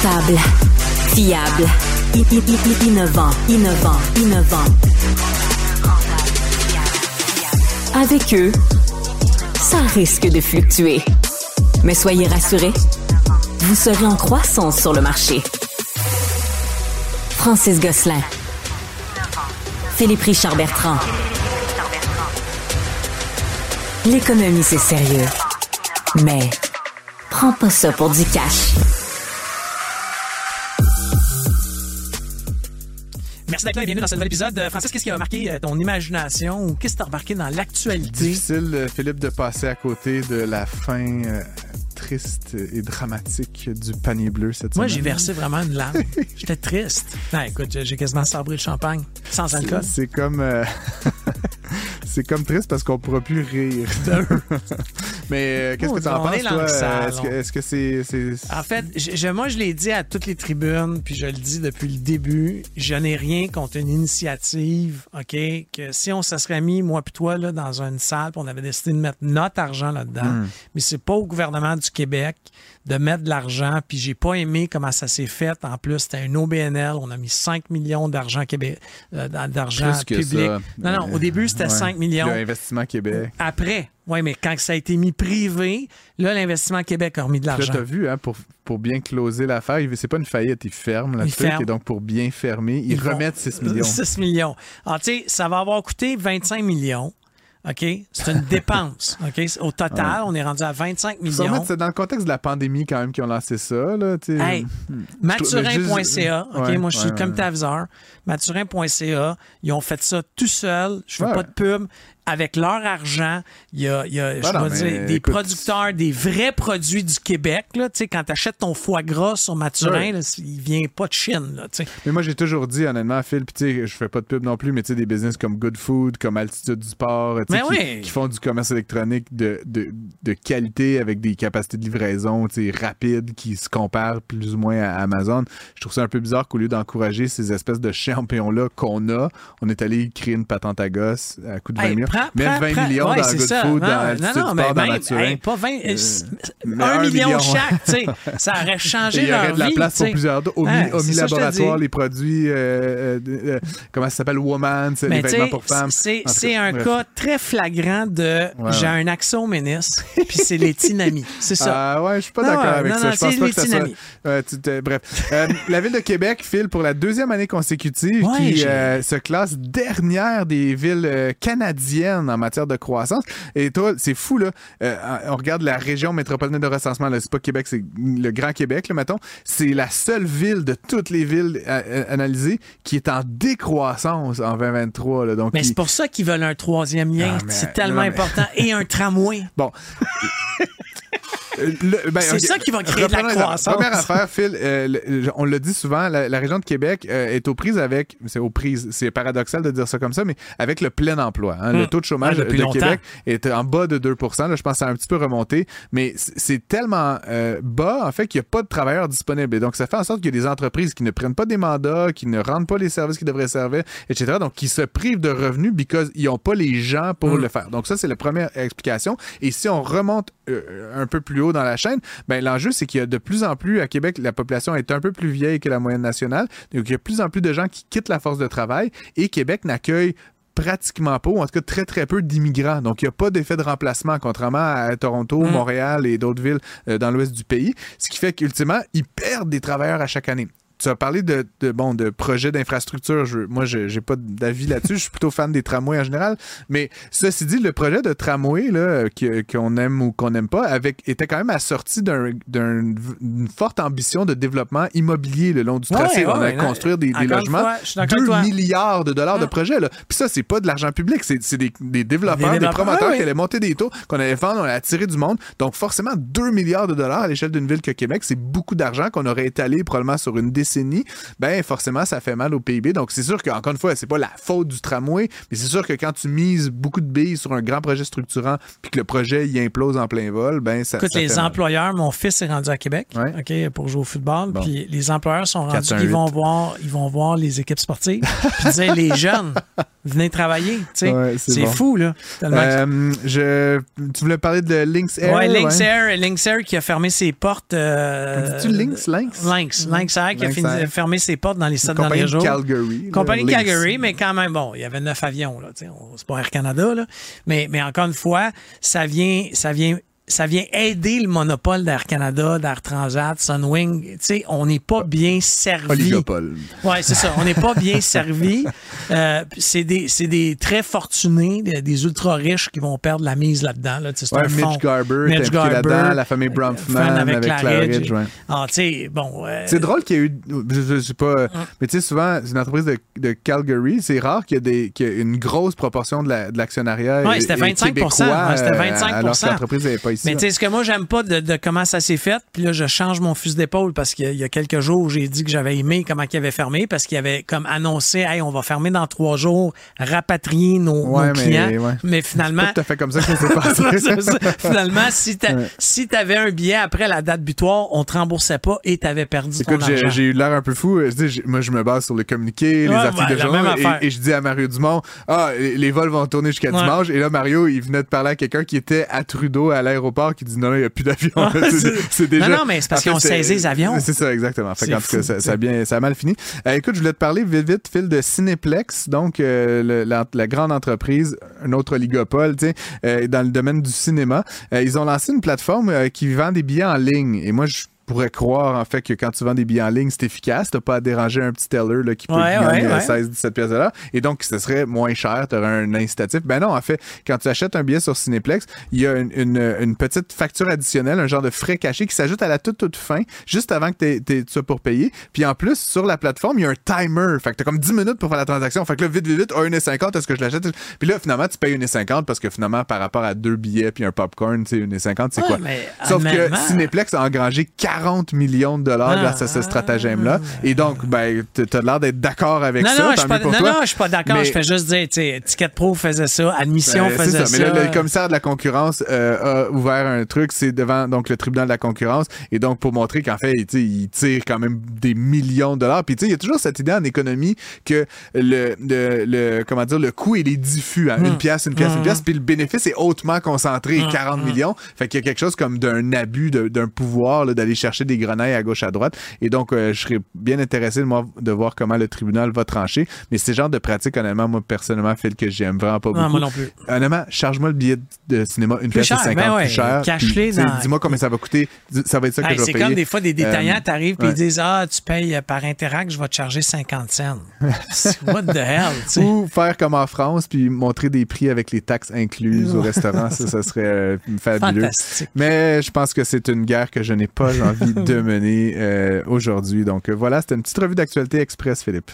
Rentable, fiable, innovant, innovant, innovant. Avec eux, ça risque de fluctuer. Mais soyez rassurés, vous serez en croissance sur le marché. Francis Gosselin. Philippe Richard Bertrand. L'économie, c'est sérieux. Mais prends pas ça pour du cash. Merci d'être là et bienvenue dans ce nouvel épisode. Euh, Francis, qu'est-ce qui a marqué euh, ton imagination ou qu'est-ce que tu as remarqué dans l'actualité? Difficile, euh, Philippe, de passer à côté de la fin euh, triste et dramatique du panier bleu cette Moi, semaine. j'ai versé vraiment une larme. J'étais triste. Non, écoute, j'ai- j'ai quasiment sabré le champagne sans alcool. C'est comme. euh, C'est comme triste parce qu'on pourra plus rire. Mais euh, qu'est-ce que tu en penses, toi? Est-ce que- Est-ce que c'est. c'est- En fait, je, moi, je l'ai dit à toutes les tribunes, puis je le dis depuis le début, je n'ai rien contre une initiative, OK? Que si on se serait mis, moi puis toi, là, dans une salle, puis on avait décidé de mettre notre argent là-dedans, Hmm. mais c'est pas au gouvernement du Québec de mettre de l'argent, puis j'ai pas aimé comment ça s'est fait. En plus, c'était un OBNL, on a mis 5 millions d'argent Québec, euh, d'argent public. ça. Non, non, au début, c'était Ouais. 5 millions. Le Investissement Québec. Après, oui, mais quand ça a été mis privé, là, l'Investissement Québec a remis de l'argent. t'as vu, hein, pour, pour bien closer l'affaire, il- c'est pas une faillite, ils ferment le Ils truc, ferment. et donc pour bien fermer, ils, Ils remettent 6 millions. 6 millions. Alors, tu sais, ça va avoir coûté 25 millions. OK? C'est une dépense. OK? Au total, on est rendu à 25 Faut se remettre, millions. c'est dans le contexte de la pandémie quand même qu'ils ont lancé ça. Là, tu. Hey, Mathurin.ca, OK? Ouais, Moi, je suis ouais, comme. Mathurin.ca, ils ont fait ça tout seuls. Je fais Ouais. pas de pub. Avec leur argent, il y a, il y a, je Ben non, dire, des écoute- producteurs, des vrais produits du Québec. Là, Tu sais, quand tu achètes ton foie gras sur Mathurin, Ouais. là, il vient pas de Chine. Là. Mais moi, j'ai toujours dit, honnêtement, Phil, puis tu sais, je fais pas de pub non plus, mais tu sais, des business comme Good Food, comme Altitude du Sport, qui, oui. qui font du commerce électronique de, de, de qualité avec des capacités de livraison, tu sais, rapides, qui se comparent plus ou moins à Amazon. Je trouve ça un peu bizarre qu'au lieu d'encourager ces espèces de champions-là qu'on a, on est allé créer une patente à gosse à coup de 20 Hey. Prends- Mettre prends- 20 prends- millions ouais, dans Good ça. Food, non, dans non, non, mais dans hey, pas 20, euh, mais un un million, million. chaque, tu sais, ça aurait changé il y leur aurait de la vie, place pour plusieurs d'autres. Au, Ouais, au dis. les produits, euh, euh, euh, comment ça s'appelle, Woman, c'est les vêtements pour femmes. c'est un bref. cas très flagrant de Ouais, j'ai un accès au ministre, puis c'est les tinamis. C'est ça. Ah ouais, je suis pas d'accord avec ça. non, je pense c'est pas les que ça soit. Euh, bref, Euh, la ville de Québec file pour la deuxième année consécutive qui euh, se classe dernière des villes euh, en matière de croissance. Et toi, c'est fou là. Euh, on regarde la région métropolitaine de recensement. là, C'est pas Québec, c'est le Grand Québec, là, mettons. C'est la seule ville de toutes les villes euh, euh, analysées qui est en décroissance en 2023. Là, donc Mais c'est pour ça qu'ils veulent un troisième lien. Ah, mais- c'est tellement non, mais- important. Et un tramway. Bon. Ben, C'est ça qui va créer de la croissance. Première affaire, Phil, euh, le- on le dit souvent, la, la région de Québec euh, est aux prises avec, c'est aux prises, c'est paradoxal de dire ça comme ça, mais avec le plein emploi. hein. Le Hum. taux de chômage Ouais, depuis de longtemps. Québec est en bas de 2 là, Je pense que ça a un petit peu remonté, mais c'est tellement euh, bas, en fait, qu'il n'y a pas de travailleurs disponibles. Et donc, ça fait en sorte qu'il y a des entreprises qui ne prennent pas des mandats, qui ne rendent pas les services qu'ils devraient servir, etc. Donc, qui se privent de revenus because ils n'ont pas les gens pour Hum. le faire. Donc, ça, c'est la première explication. Et si on remonte un peu plus haut dans la chaîne, ben, l'enjeu, c'est qu'il y a de plus en plus, à Québec, la population est un peu plus vieille que la moyenne nationale. Donc, il y a de plus en plus de gens qui quittent la force de travail et Québec n'accueille pratiquement pas, ou en tout cas très très peu d'immigrants. Donc, il n'y a pas d'effet de remplacement, contrairement à Toronto, Mm. Montréal et d'autres villes euh, dans l'ouest du pays. Ce qui fait qu'ultimement, ils perdent des travailleurs à chaque année. Tu as parlé de, de, bon, de projets d'infrastructure. Moi, je n'ai pas d'avis là-dessus. Je suis plutôt fan des tramways en général. Mais ceci dit, le projet de tramway qu'on aime ou qu'on n'aime pas avec, était quand même assorti d'un- d'un- d'une forte ambition de développement immobilier le long du tracé. ouais, On allait ouais, construire des, logements. fois, je suis d'accord 2 avec toi. milliards de dollars de Ouais. projets. Là. Puis ça, c'est pas de l'argent public. C'est des, des développeurs, Des des, promoteurs qui allaient monter des taux, qu'on allait vendre, on allait attirer du monde. Donc forcément, 2 milliards de dollars à l'échelle d'une ville que Québec, c'est beaucoup d'argent qu'on aurait étalé probablement sur une décennie. Ben forcément, ça fait mal au PIB. Donc c'est sûr qu'encore une fois, c'est pas la faute du tramway, mais c'est sûr que quand tu mises beaucoup de billes sur un grand projet structurant puis que le projet y implose en plein vol, ben ça, Écoute, ça les fait mal. employeurs, mon fils est rendu à Québec Ouais. ok, pour jouer au football. Bon. Puis les employeurs sont rendus 4-1-8. qu'ils vont voir, ils vont voir les équipes sportives. Puis ils disaient, les jeunes, venez travailler. Ouais, c'est bon. fou, là. Euh, je, tu voulais parler de Lynx Air? ouais, Lynx ouais. Air, Lynx Air qui a fermé ses portes. euh, Dis-tu Lynx? Lynx? Lynx. Lynx Air qui a fini- fermé ses portes dans les sept derniers de jours. Calgary. Compagnie Lynx. Calgary, mais quand même, bon, il y avait neuf avions, là. C'est pas Air Canada, là. Mais, mais encore une fois, ça vient, ça vient. Ça vient aider le monopole d'Air Canada, d'Air Transat, Sunwing. Tu sais, on n'est pas bien servi. Oligopole. Oui, c'est ça. On n'est pas bien servi. Euh, c'est des, c'est des très fortunés, des, des ultra riches qui vont perdre la mise là-dedans. Là. Ouais, un. Mitch Garber est Mitch Garber, là-dedans, la famille fan Bronfman avec, Claridge. ouais. Ah, tu sais, bon. euh, C'est drôle qu'il y ait eu, je, je sais pas, mais tu sais, souvent, c'est une entreprise de, de Calgary, c'est rare qu'il y, ait y une grosse proportion de la- de l'actionnariat. Ouais, est- c'était est 25 québécois, ouais, c'était euh, 25 Alors que l'entreprise n'est pas Mais tu sais, ce que moi, j'aime pas de, de comment ça s'est fait, puis là, je change mon fusil d'épaule parce qu'il y a- il y a quelques jours, j'ai dit que j'avais aimé comment il avait fermé parce qu'il avait comme annoncé, hey, on va fermer dans trois jours, rapatrier nos, nos Ouais, mais- clients. ouais. Mais finalement, C'est tout à fait comme ça que ça s'est passé. C'est ça. Finalement, si tu Ouais. si avais un billet après la date butoir, on te remboursait pas et tu avais perdu Écoute, ton j'ai argent. j'ai eu l'air un peu fou. Moi, je me base sur les communiqués, les articles de affaire. et, et je dis à Mario Dumont, ah, les, vols vont tourner jusqu'à dimanche. Et là, Mario, il venait de parler à quelqu'un qui était à Trudeau à l'aéroport, qui dit, non, non, il n'y a plus d'avion. Ah, C'est- déjà. Non, non, mais c'est parce En fait, qu'ils ont c'est- saisi les avions. C'est ça, exactement. Fait qu'en tout cas, ça, a bien, ça a mal fini. Euh, écoute, je voulais te parler vite, vite, Phil, de Cinéplex, donc euh, le- la, la grande entreprise, un autre oligopole, tu sais, euh, dans le domaine du cinéma. Ils ont lancé une plateforme qui vend des billets en ligne. Et moi, je pourrais croire en fait que quand tu vends des billets en ligne, c'est efficace, t'as pas à déranger un petit teller là, qui peut Ouais, gagner ouais, ouais. 16-17 pièces de l'heure. Et donc, ce serait moins cher, tu aurais un incitatif. Ben non, en fait, quand tu achètes un billet sur Cinéplex, il y a une, une- une petite facture additionnelle, un genre de frais caché qui s'ajoute à la toute toute fin, juste avant que t'aies- t'aies- tu sois pour payer. Puis en plus, sur la plateforme, il y a un timer. Fait que t'as comme 10 minutes pour faire la transaction. Fait que là, vite, vite, vite, ah, 1,50, est-ce que je l'achète? Puis là, finalement, tu payes 1,50 parce que finalement, par rapport à deux billets puis un popcorn, tu sais, 1,50, c'est quoi? mais Sauf que Cinéplex a engrangé 40 millions de dollars Ah, grâce à ce stratagème-là. Et donc, ben, t'as l'air d'être d'accord avec non, ça. non, je suis pas, non, je suis pas d'accord. Mais- Je fais juste dire, tu sais, Ticket Pro faisait ça, Admission Ben, faisait ça. ça. Mais là, le commissaire de la concurrence euh, a ouvert un truc, c'est devant donc le tribunal de la concurrence, et donc pour montrer qu'en fait, tu sais, il tire quand même des millions de dollars. Puis tu sais, il y a toujours cette idée en économie que le, le, le- comment dire, le coût il est diffus, hein, Hmm. une pièce, une pièce, une pièce, puis le bénéfice est hautement concentré, 40 millions. Fait qu'il y a quelque chose comme d'un abus d'un pouvoir d'aller chercher des grenailles à gauche à droite. Et donc, euh, je serais bien intéressé moi, de voir comment le tribunal va trancher. Mais c'est le genre de pratique, honnêtement, moi personnellement, Phil, que j'aime vraiment pas beaucoup. Non, moi non plus. Honnêtement, charge-moi le billet de cinéma une pièce et cher, 50 ben ouais, plus cher. cache-les dans- Dis-moi combien ça va coûter. Ça va être ça que Hey, je vais c'est payer. comme des fois des détaillants, Euh, t'arrives ouais. ils disent Ah, tu payes par Interact, je vais te charger 50 cents. What the hell, tu sais. Ou faire comme en France, puis montrer des prix avec les taxes incluses au restaurant. Ça, ça serait euh, fabuleux. Mais je pense que c'est une guerre que je n'ai pas envie de mener euh, aujourd'hui. Donc euh, voilà, c'était une petite revue d'actualité express, Philippe.